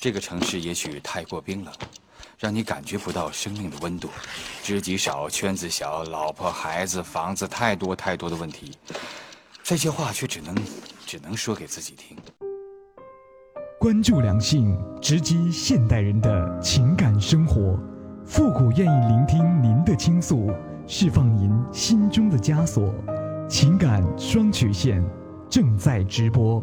这个城市也许太过冰冷，让你感觉不到生命的温度。知己少，圈子小，老婆孩子房子，太多太多的问题。这些话却只能只能说给自己听。关注两性，直击现代人的情感生活。复古愿意聆听您的倾诉，释放您心中的枷锁。情感双曲线正在直播。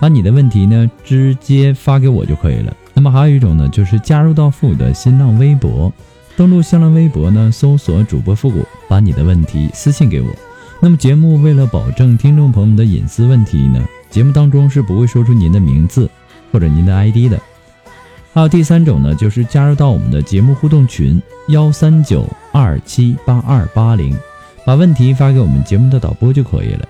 把你的问题呢直接发给我就可以了。那么还有一种呢，就是加入到复古的新浪微博，登录新浪微博呢，搜索主播复古，把你的问题私信给我。那么节目为了保证听众朋友们的隐私问题呢，节目当中是不会说出您的名字或者您的 ID 的。还有第三种呢，就是加入到我们的节目互动群幺三九二七八二八零，把问题发给我们节目的导播就可以了。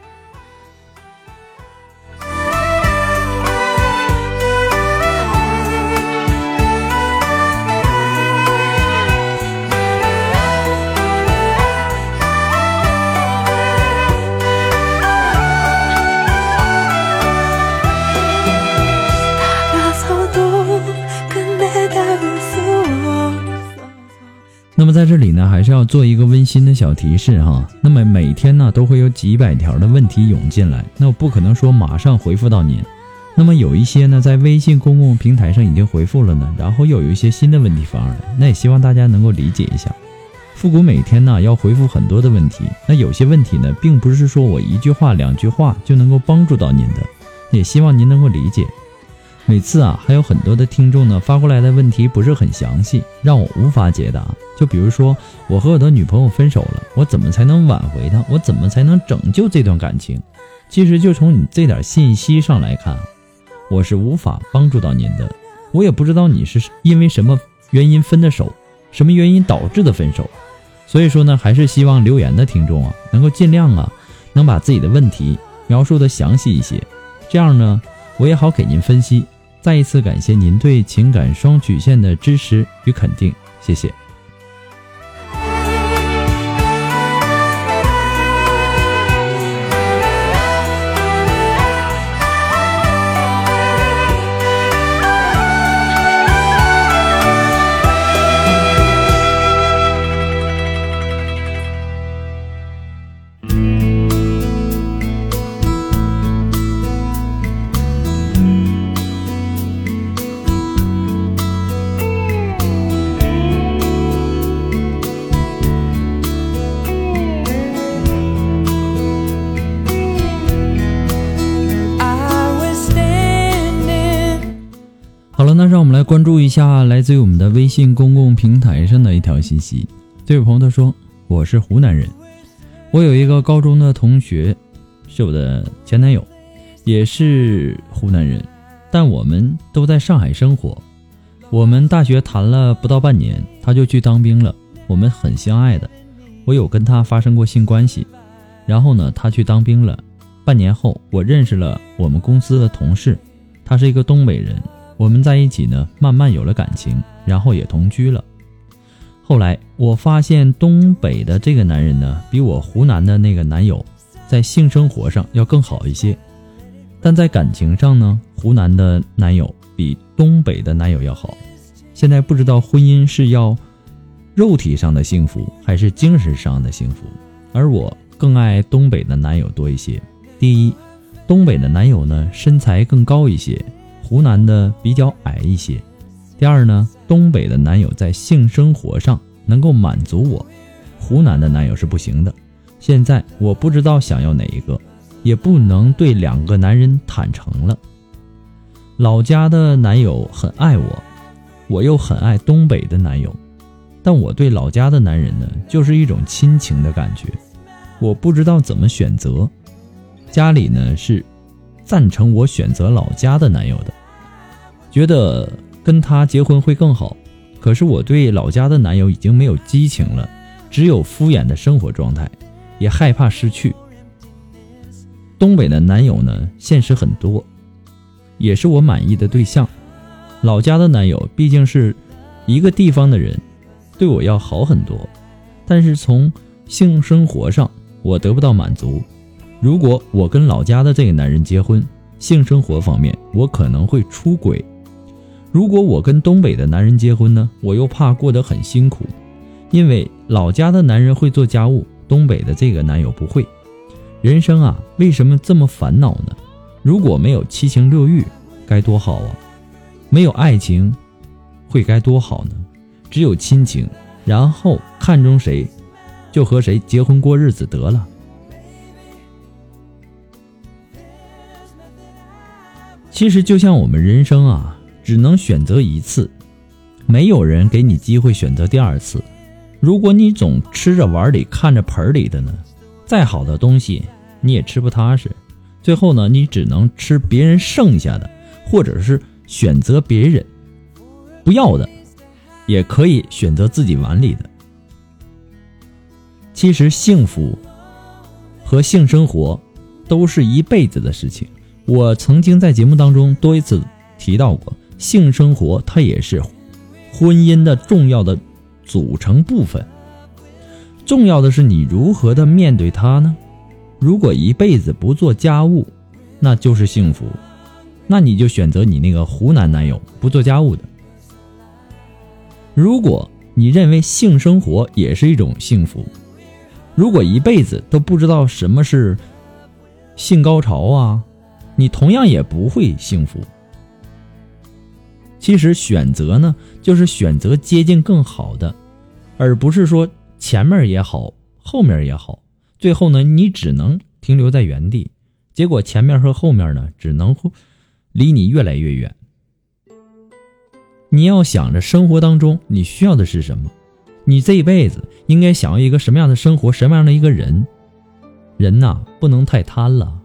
做一个温馨的小提示哈。那么每天呢，都会有几百条的问题涌进来，那我不可能说马上回复到您。那么有一些呢，在微信公共平台上已经回复了呢，然后又有一些新的问题发上来，那也希望大家能够理解一下。复古每天呢要回复很多的问题，那有些问题呢，并不是说我一句话两句话就能够帮助到您的，也希望您能够理解。每次啊，还有很多的听众呢发过来的问题不是很详细，让我无法解答。就比如说，我和我的女朋友分手了，我怎么才能挽回她？我怎么才能拯救这段感情？其实就从你这点信息上来看，我是无法帮助到您的。我也不知道你是因为什么原因分的手，什么原因导致的分手。所以说呢，还是希望留言的听众啊，能够尽量啊，能把自己的问题描述的详细一些，这样呢，我也好给您分析。再一次感谢您对情感双曲线的支持与肯定，谢谢。关注一下来自于我们的微信公共平台上的一条信息。这位朋友他说：“我是湖南人，我有一个高中的同学是我的前男友，也是湖南人，但我们都在上海生活。我们大学谈了不到半年，他就去当兵了。我们很相爱的，我有跟他发生过性关系。然后呢，他去当兵了。半年后，我认识了我们公司的同事，他是一个东北人。”我们在一起呢，慢慢有了感情，然后也同居了。后来我发现东北的这个男人呢，比我湖南的那个男友在性生活上要更好一些，但在感情上呢，湖南的男友比东北的男友要好。现在不知道婚姻是要肉体上的幸福，还是精神上的幸福，而我更爱东北的男友多一些。第一，东北的男友呢身材更高一些。湖南的比较矮一些。第二呢，东北的男友在性生活上能够满足我，湖南的男友是不行的。现在我不知道想要哪一个，也不能对两个男人坦诚了。老家的男友很爱我，我又很爱东北的男友，但我对老家的男人呢，就是一种亲情的感觉，我不知道怎么选择。家里呢是赞成我选择老家的男友的，觉得跟他结婚会更好。可是我对老家的男友已经没有激情了，只有敷衍的生活状态，也害怕失去。东北的男友呢，现实很多。也是我满意的对象，老家的男友毕竟是一个地方的人，对我要好很多，但是从性生活上我得不到满足。如果我跟老家的这个男人结婚，性生活方面我可能会出轨；如果我跟东北的男人结婚呢，我又怕过得很辛苦，因为老家的男人会做家务，东北的这个男友不会。人生啊，为什么这么烦恼呢？如果没有七情六欲，该多好啊！没有爱情，会该多好呢？只有亲情，然后看中谁，就和谁结婚过日子得了。其实就像我们人生啊，只能选择一次，没有人给你机会选择第二次。如果你总吃着碗里看着盆里的呢，再好的东西你也吃不踏实。最后呢，你只能吃别人剩下的，或者是选择别人不要的，也可以选择自己碗里的。其实幸福和性生活都是一辈子的事情。我曾经在节目当中多一次提到过，性生活它也是婚姻的重要的组成部分。重要的是你如何的面对它呢？如果一辈子不做家务，那就是幸福。那你就选择你那个湖南男友不做家务的。如果你认为性生活也是一种幸福，如果一辈子都不知道什么是性高潮啊，你同样也不会幸福。其实选择呢，就是选择接近更好的，而不是说前面也好，后面也好。最后呢，你只能停留在原地，结果前面和后面呢，只能离你越来越远。你要想着生活当中你需要的是什么，你这一辈子应该想要一个什么样的生活，什么样的一个人。人呐，不能太贪了，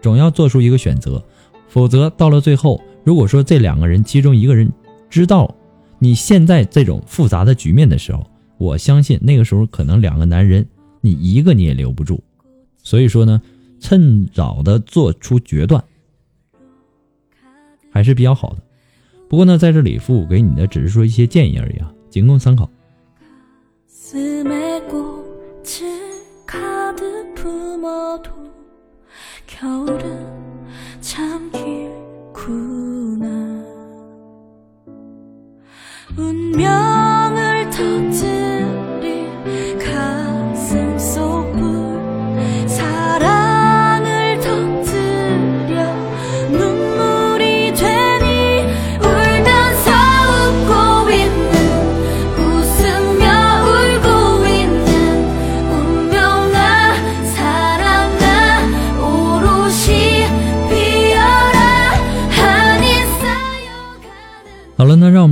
总要做出一个选择，否则到了最后，如果说这两个人其中一个人知道你现在这种复杂的局面的时候，我相信那个时候可能两个男人。你一个你也留不住，所以说呢，趁早的做出决断还是比较好的。不过呢，在这里父母给你的只是说一些建议而已啊，仅供参考。 겨울은 참 길구나. 운명을 덮친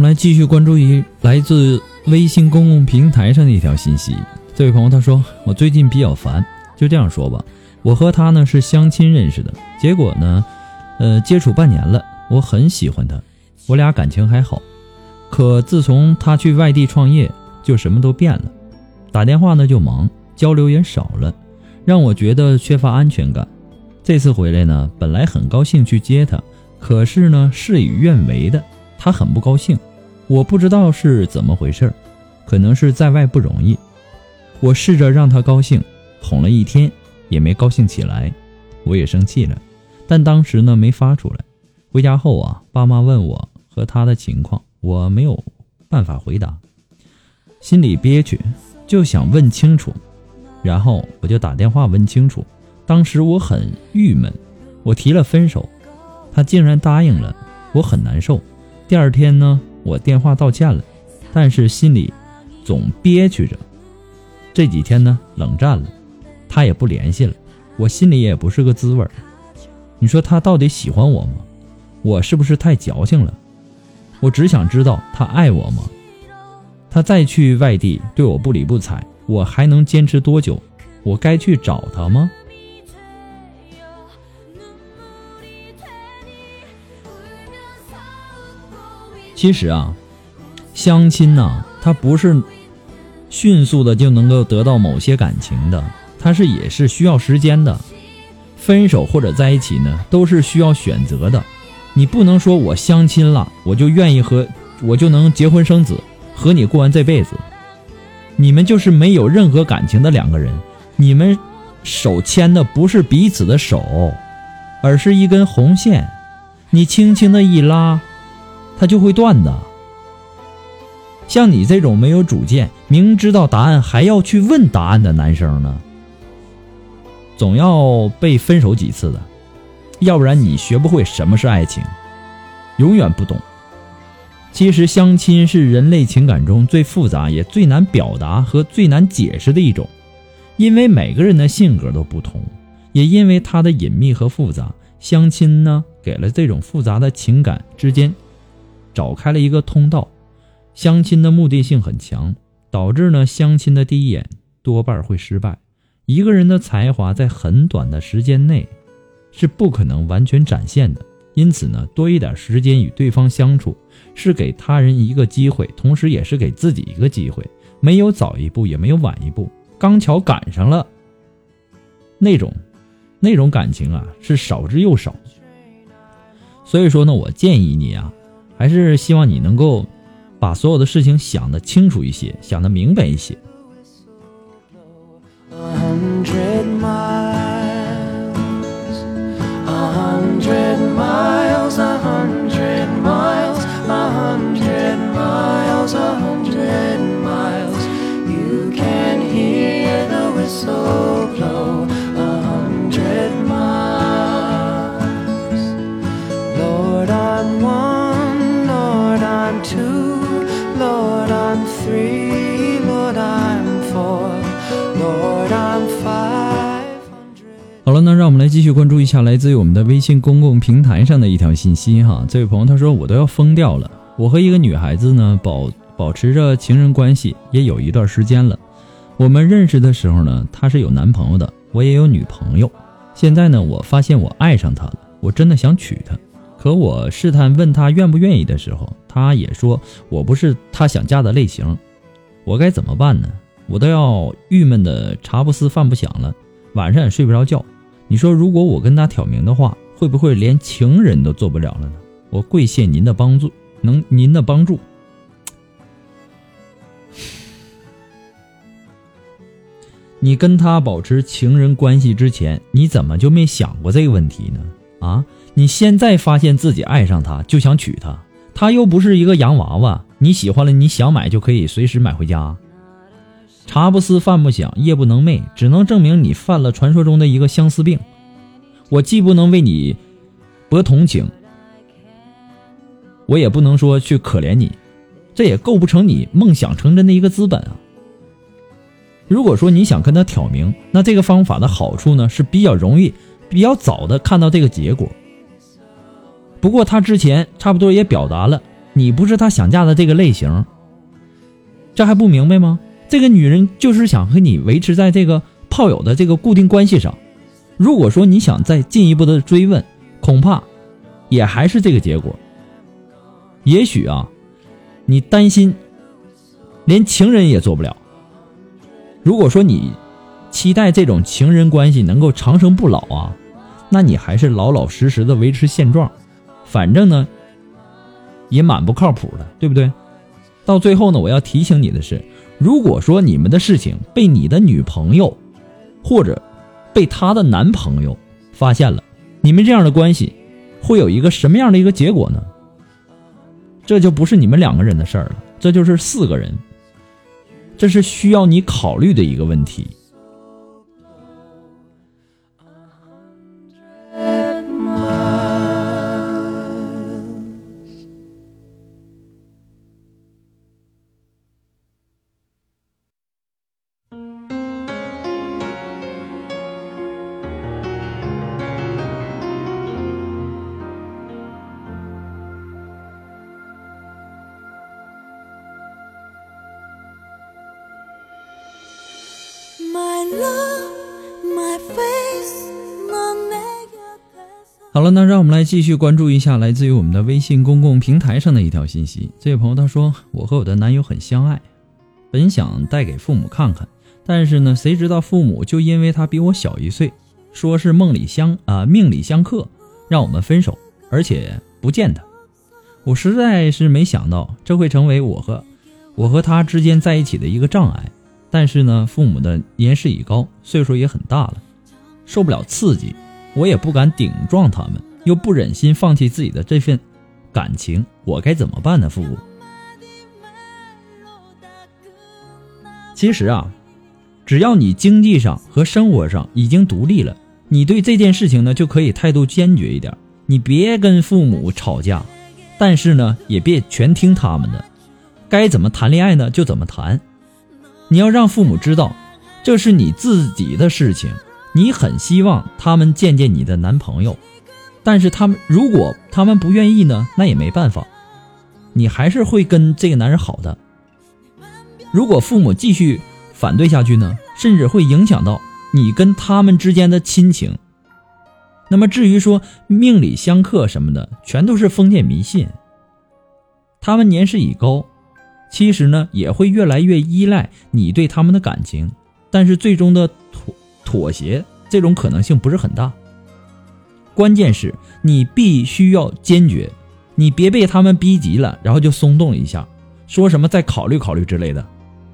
来继续关注于来自微信公共平台上的一条信息。这位朋友他说：“我最近比较烦，就这样说吧。我和他呢是相亲认识的，结果呢，呃，接触半年了，我很喜欢他，我俩感情还好。可自从他去外地创业，就什么都变了，打电话呢就忙，交流也少了，让我觉得缺乏安全感。这次回来呢，本来很高兴去接他，可是呢，事与愿违的。”他很不高兴，我不知道是怎么回事可能是在外不容易。我试着让他高兴，哄了一天也没高兴起来，我也生气了，但当时呢没发出来。回家后啊，爸妈问我和他的情况，我没有办法回答，心里憋屈，就想问清楚，然后我就打电话问清楚。当时我很郁闷，我提了分手，他竟然答应了。我很难受。第二天呢，我电话道歉了，但是心里总憋屈着。这几天呢，冷战了，他也不联系了，我心里也不是个滋味儿。你说他到底喜欢我吗？我是不是太矫情了？我只想知道他爱我吗？他再去外地对我不理不睬，我还能坚持多久？我该去找他吗？其实啊，相亲呐，它不是迅速的就能够得到某些感情的，它是也是需要时间的。分手或者在一起呢，都是需要选择的。你不能说我相亲了，我就愿意和我就能结婚生子，和你过完这辈子。你们就是没有任何感情的两个人，你们手牵的不是彼此的手，而是一根红线，你轻轻的一拉。他就会断的。像你这种没有主见、明知道答案还要去问答案的男生呢，总要被分手几次的，要不然你学不会什么是爱情，永远不懂。其实相亲是人类情感中最复杂也最难表达和最难解释的一种，因为每个人的性格都不同，也因为它的隐秘和复杂，相亲呢给了这种复杂的情感之间。找开了一个通道，相亲的目的性很强，导致呢相亲的第一眼多半会失败。一个人的才华在很短的时间内是不可能完全展现的，因此呢多一点时间与对方相处，是给他人一个机会，同时也是给自己一个机会。没有早一步，也没有晚一步，刚巧赶上了。那种，那种感情啊是少之又少。所以说呢，我建议你啊。还是希望你能够把所有的事情想得清楚一些，想得明白一些。Two, Lord, I'm three, Lord, I'm four, Lord, I'm five. 好了，那让我们来继续关注一下来自于我们的微信公共平台上的一条信息哈。这位朋友他说：“我都要疯掉了，我和一个女孩子呢保保持着情人关系也有一段时间了。我们认识的时候呢，她是有男朋友的，我也有女朋友。现在呢，我发现我爱上她了，我真的想娶她。可我试探问她愿不愿意的时候，她也说我不是她想嫁的类型。我该怎么办呢？我都要郁闷的茶不思饭不想了，晚上也睡不着觉。”你说，如果我跟他挑明的话，会不会连情人都做不了了呢？我跪谢您的帮助，能您的帮助。你跟他保持情人关系之前，你怎么就没想过这个问题呢？啊，你现在发现自己爱上他，就想娶她，他又不是一个洋娃娃，你喜欢了，你想买就可以随时买回家。茶不思饭不想，夜不能寐，只能证明你犯了传说中的一个相思病。我既不能为你博同情，我也不能说去可怜你，这也构不成你梦想成真的一个资本啊。如果说你想跟他挑明，那这个方法的好处呢，是比较容易、比较早的看到这个结果。不过他之前差不多也表达了，你不是他想嫁的这个类型，这还不明白吗？这个女人就是想和你维持在这个炮友的这个固定关系上。如果说你想再进一步的追问，恐怕也还是这个结果。也许啊，你担心连情人也做不了。如果说你期待这种情人关系能够长生不老啊，那你还是老老实实的维持现状。反正呢，也蛮不靠谱的，对不对？到最后呢，我要提醒你的是。如果说你们的事情被你的女朋友，或者被她的男朋友发现了，你们这样的关系会有一个什么样的一个结果呢？这就不是你们两个人的事儿了，这就是四个人，这是需要你考虑的一个问题。好了，那让我们来继续关注一下来自于我们的微信公共平台上的一条信息。这位朋友他说：“我和我的男友很相爱，本想带给父母看看，但是呢，谁知道父母就因为他比我小一岁，说是梦里相啊命里相克，让我们分手，而且不见他。我实在是没想到这会成为我和我和他之间在一起的一个障碍。但是呢，父母的年事已高，岁数也很大了，受不了刺激。”我也不敢顶撞他们，又不忍心放弃自己的这份感情，我该怎么办呢？父母，其实啊，只要你经济上和生活上已经独立了，你对这件事情呢就可以态度坚决一点。你别跟父母吵架，但是呢也别全听他们的，该怎么谈恋爱呢就怎么谈。你要让父母知道，这是你自己的事情。你很希望他们见见你的男朋友，但是他们如果他们不愿意呢，那也没办法，你还是会跟这个男人好的。如果父母继续反对下去呢，甚至会影响到你跟他们之间的亲情。那么至于说命里相克什么的，全都是封建迷信。他们年事已高，其实呢也会越来越依赖你对他们的感情，但是最终的妥。协这种可能性不是很大，关键是你必须要坚决，你别被他们逼急了，然后就松动一下，说什么再考虑考虑之类的。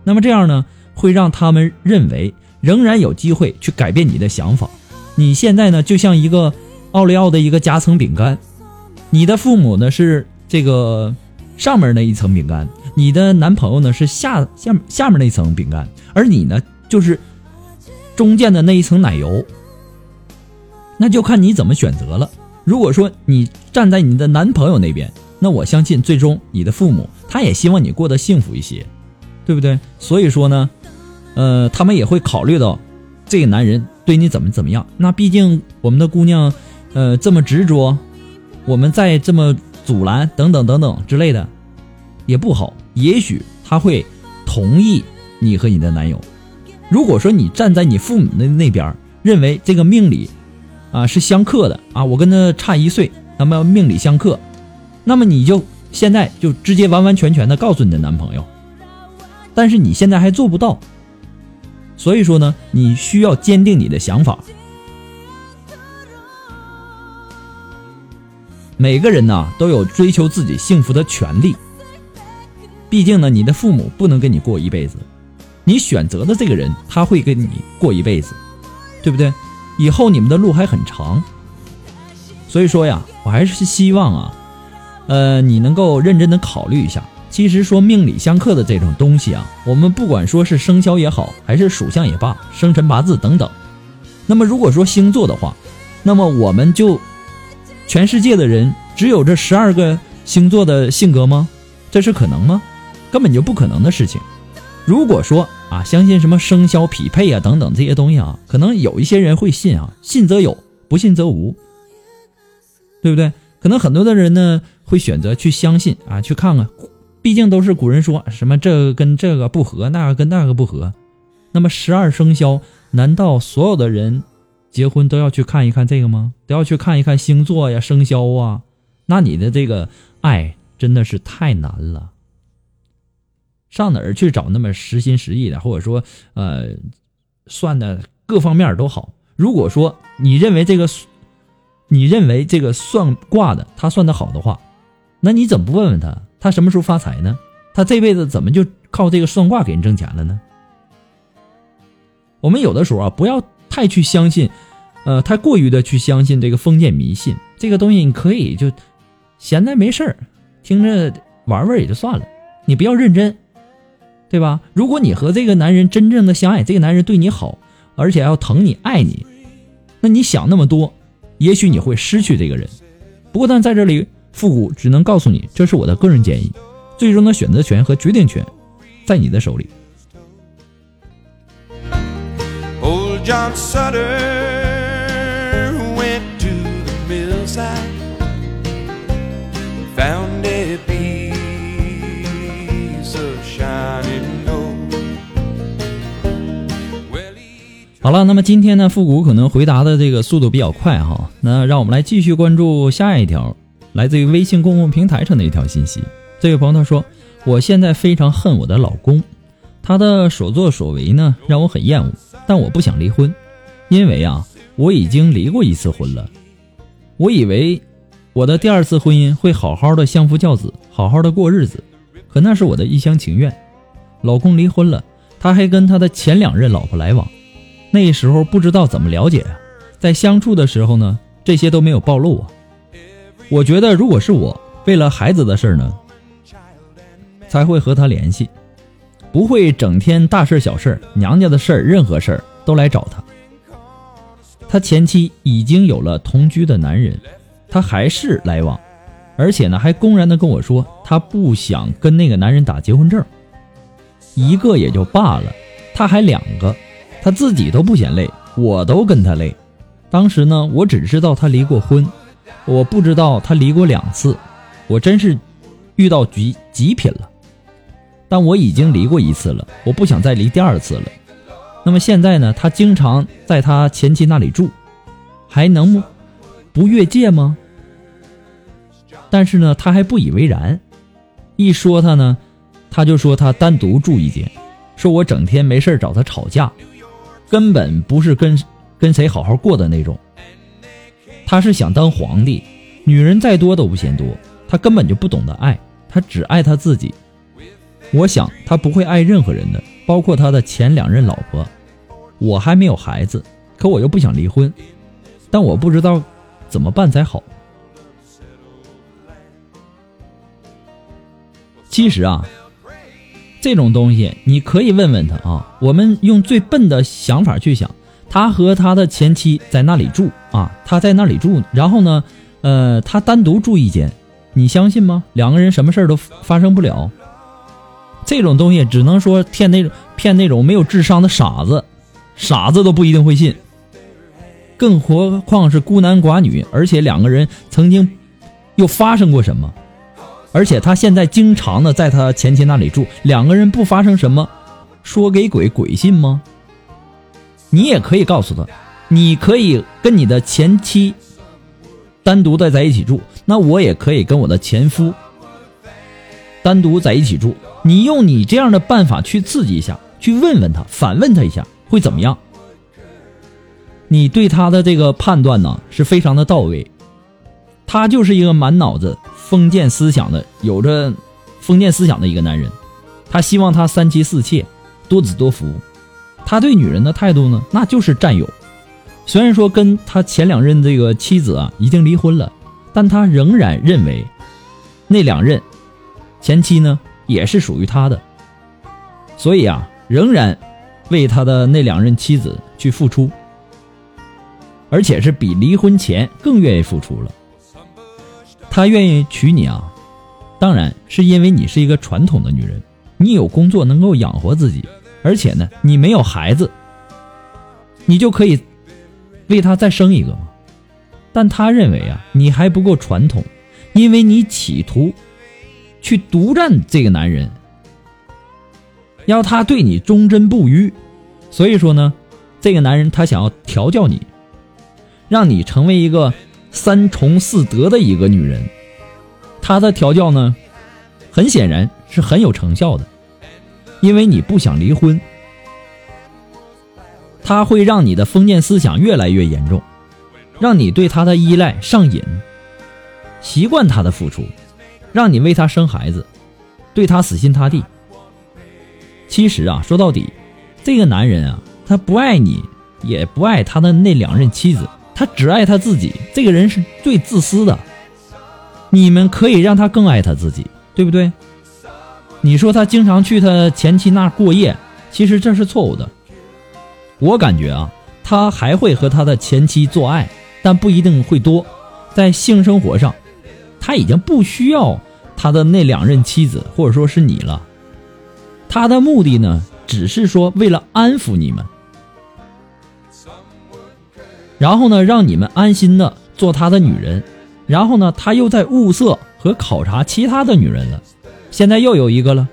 那么这样呢，会让他们认为仍然有机会去改变你的想法。你现在呢，就像一个奥利奥的一个夹层饼干，你的父母呢是这个上面那一层饼干，你的男朋友呢是下下下面那层饼干，而你呢就是。中间的那一层奶油，那就看你怎么选择了。如果说你站在你的男朋友那边，那我相信最终你的父母他也希望你过得幸福一些，对不对？所以说呢，呃，他们也会考虑到这个男人对你怎么怎么样。那毕竟我们的姑娘，呃，这么执着，我们再这么阻拦等等等等之类的，也不好。也许他会同意你和你的男友。如果说你站在你父母的那边，认为这个命里，啊是相克的啊，我跟他差一岁，那么命里相克，那么你就现在就直接完完全全的告诉你的男朋友，但是你现在还做不到，所以说呢，你需要坚定你的想法。每个人呢都有追求自己幸福的权利，毕竟呢，你的父母不能跟你过一辈子。你选择的这个人，他会跟你过一辈子，对不对？以后你们的路还很长。所以说呀，我还是希望啊，呃，你能够认真的考虑一下。其实说命里相克的这种东西啊，我们不管说是生肖也好，还是属相也罢，生辰八字等等。那么如果说星座的话，那么我们就全世界的人只有这十二个星座的性格吗？这是可能吗？根本就不可能的事情。如果说啊，相信什么生肖匹配啊等等这些东西啊，可能有一些人会信啊，信则有，不信则无，对不对？可能很多的人呢会选择去相信啊，去看看，毕竟都是古人说什么这个跟这个不合，那个跟那个不合。那么十二生肖，难道所有的人结婚都要去看一看这个吗？都要去看一看星座呀、生肖啊？那你的这个爱真的是太难了。上哪儿去找那么实心实意的，或者说，呃，算的各方面都好。如果说你认为这个，你认为这个算卦的他算的好的话，那你怎么不问问他，他什么时候发财呢？他这辈子怎么就靠这个算卦给人挣钱了呢？我们有的时候啊，不要太去相信，呃，太过于的去相信这个封建迷信这个东西，你可以就闲着没事儿，听着玩玩也就算了，你不要认真。对吧？如果你和这个男人真正的相爱，这个男人对你好，而且要疼你、爱你，那你想那么多，也许你会失去这个人。不过，但在这里，复古只能告诉你，这是我的个人建议，最终的选择权和决定权在你的手里。好了，那么今天呢，复古可能回答的这个速度比较快哈，那让我们来继续关注下一条，来自于微信公共平台上的一条信息。这位朋友他说：“我现在非常恨我的老公，他的所作所为呢让我很厌恶，但我不想离婚，因为啊，我已经离过一次婚了。我以为我的第二次婚姻会好好的相夫教子，好好的过日子，可那是我的一厢情愿。老公离婚了，他还跟他的前两任老婆来往。”那时候不知道怎么了解啊，在相处的时候呢，这些都没有暴露啊。我觉得如果是我，为了孩子的事呢，才会和他联系，不会整天大事小事、娘家的事儿、任何事儿都来找他。他前妻已经有了同居的男人，他还是来往，而且呢还公然的跟我说他不想跟那个男人打结婚证，一个也就罢了，他还两个。他自己都不嫌累，我都跟他累。当时呢，我只知道他离过婚，我不知道他离过两次。我真是遇到极极品了。但我已经离过一次了，我不想再离第二次了。那么现在呢，他经常在他前妻那里住，还能不越界吗？但是呢，他还不以为然。一说他呢，他就说他单独住一间，说我整天没事找他吵架。根本不是跟跟谁好好过的那种，他是想当皇帝，女人再多都不嫌多，他根本就不懂得爱，他只爱他自己。我想他不会爱任何人的，包括他的前两任老婆。我还没有孩子，可我又不想离婚，但我不知道怎么办才好。其实啊。这种东西你可以问问他啊。我们用最笨的想法去想，他和他的前妻在那里住啊，他在那里住，然后呢，呃，他单独住一间，你相信吗？两个人什么事都发生不了。这种东西只能说骗那种骗那种没有智商的傻子，傻子都不一定会信，更何况是孤男寡女，而且两个人曾经又发生过什么？而且他现在经常的在他前妻那里住，两个人不发生什么，说给鬼鬼信吗？你也可以告诉他，你可以跟你的前妻单独的在一起住，那我也可以跟我的前夫单独在一起住。你用你这样的办法去刺激一下，去问问他，反问他一下，会怎么样？你对他的这个判断呢，是非常的到位。他就是一个满脑子。封建思想的，有着封建思想的一个男人，他希望他三妻四妾，多子多福。他对女人的态度呢，那就是占有。虽然说跟他前两任这个妻子啊已经离婚了，但他仍然认为那两任前妻呢也是属于他的，所以啊，仍然为他的那两任妻子去付出，而且是比离婚前更愿意付出了。他愿意娶你啊，当然是因为你是一个传统的女人，你有工作能够养活自己，而且呢，你没有孩子，你就可以为他再生一个嘛。但他认为啊，你还不够传统，因为你企图去独占这个男人，要他对你忠贞不渝，所以说呢，这个男人他想要调教你，让你成为一个。三从四德的一个女人，她的调教呢，很显然是很有成效的，因为你不想离婚，她会让你的封建思想越来越严重，让你对她的依赖上瘾，习惯她的付出，让你为她生孩子，对她死心塌地。其实啊，说到底，这个男人啊，他不爱你，也不爱他的那两任妻子。他只爱他自己，这个人是最自私的。你们可以让他更爱他自己，对不对？你说他经常去他前妻那过夜，其实这是错误的。我感觉啊，他还会和他的前妻做爱，但不一定会多。在性生活上，他已经不需要他的那两任妻子，或者说是你了。他的目的呢，只是说为了安抚你们。然后呢，让你们安心的做他的女人，然后呢，他又在物色和考察其他的女人了，现在又有一个了，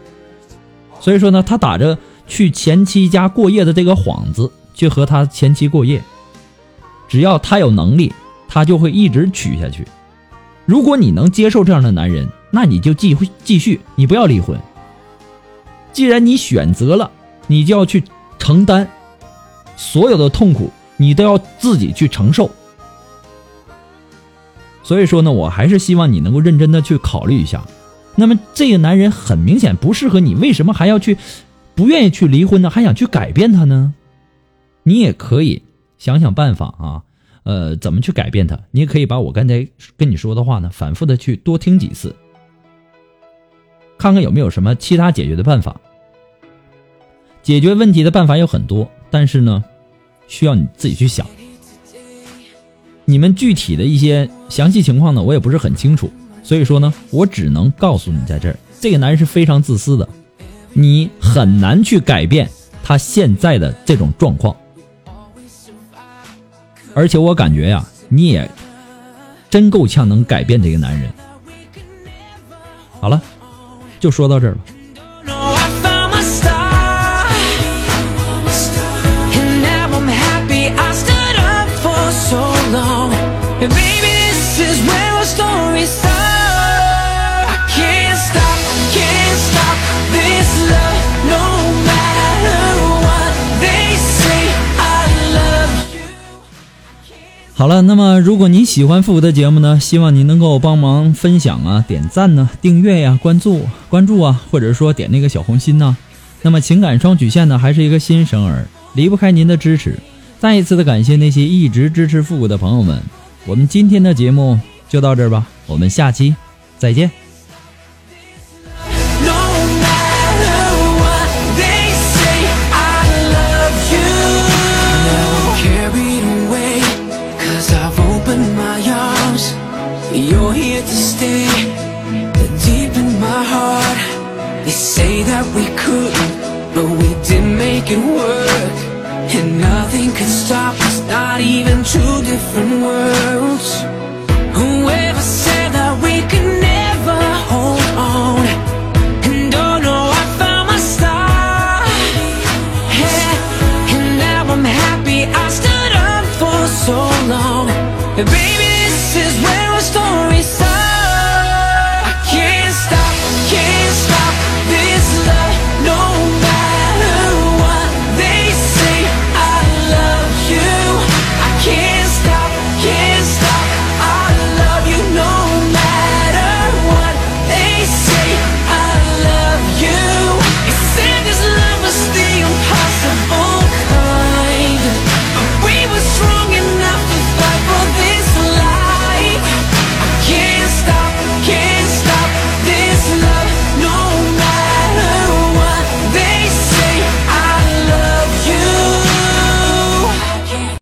所以说呢，他打着去前妻家过夜的这个幌子，去和他前妻过夜。只要他有能力，他就会一直娶下去。如果你能接受这样的男人，那你就继继续，你不要离婚。既然你选择了，你就要去承担所有的痛苦，你都要自己去承受。所以说呢，我还是希望你能够认真的去考虑一下。那么这个男人很明显不适合你，为什么还要去不愿意去离婚呢？还想去改变他呢？你也可以想想办法啊，呃，怎么去改变他？你也可以把我刚才跟你说的话呢，反复的去多听几次，看看有没有什么其他解决的办法。解决问题的办法有很多，但是呢，需要你自己去想。你们具体的一些详细情况呢，我也不是很清楚。所以说呢，我只能告诉你，在这儿，这个男人是非常自私的，你很难去改变他现在的这种状况。而且我感觉呀，你也真够呛能改变这个男人。好了，就说到这儿好了，那么如果你喜欢复古的节目呢，希望您能够帮忙分享啊、点赞呢、订阅呀、关注关注啊，或者说点那个小红心呢。那么情感双曲线呢，还是一个新生儿，离不开您的支持。再一次的感谢那些一直支持复古的朋友们。我们今天的节目就到这儿吧，我们下期再见。You're here to stay Deep in my heart They say that we couldn't But we did make it work And nothing can stop us not even two different worlds. Whoever said that we could never hold on. And oh no, I found my star. Yeah. And now I'm happy I stood up for so long. Baby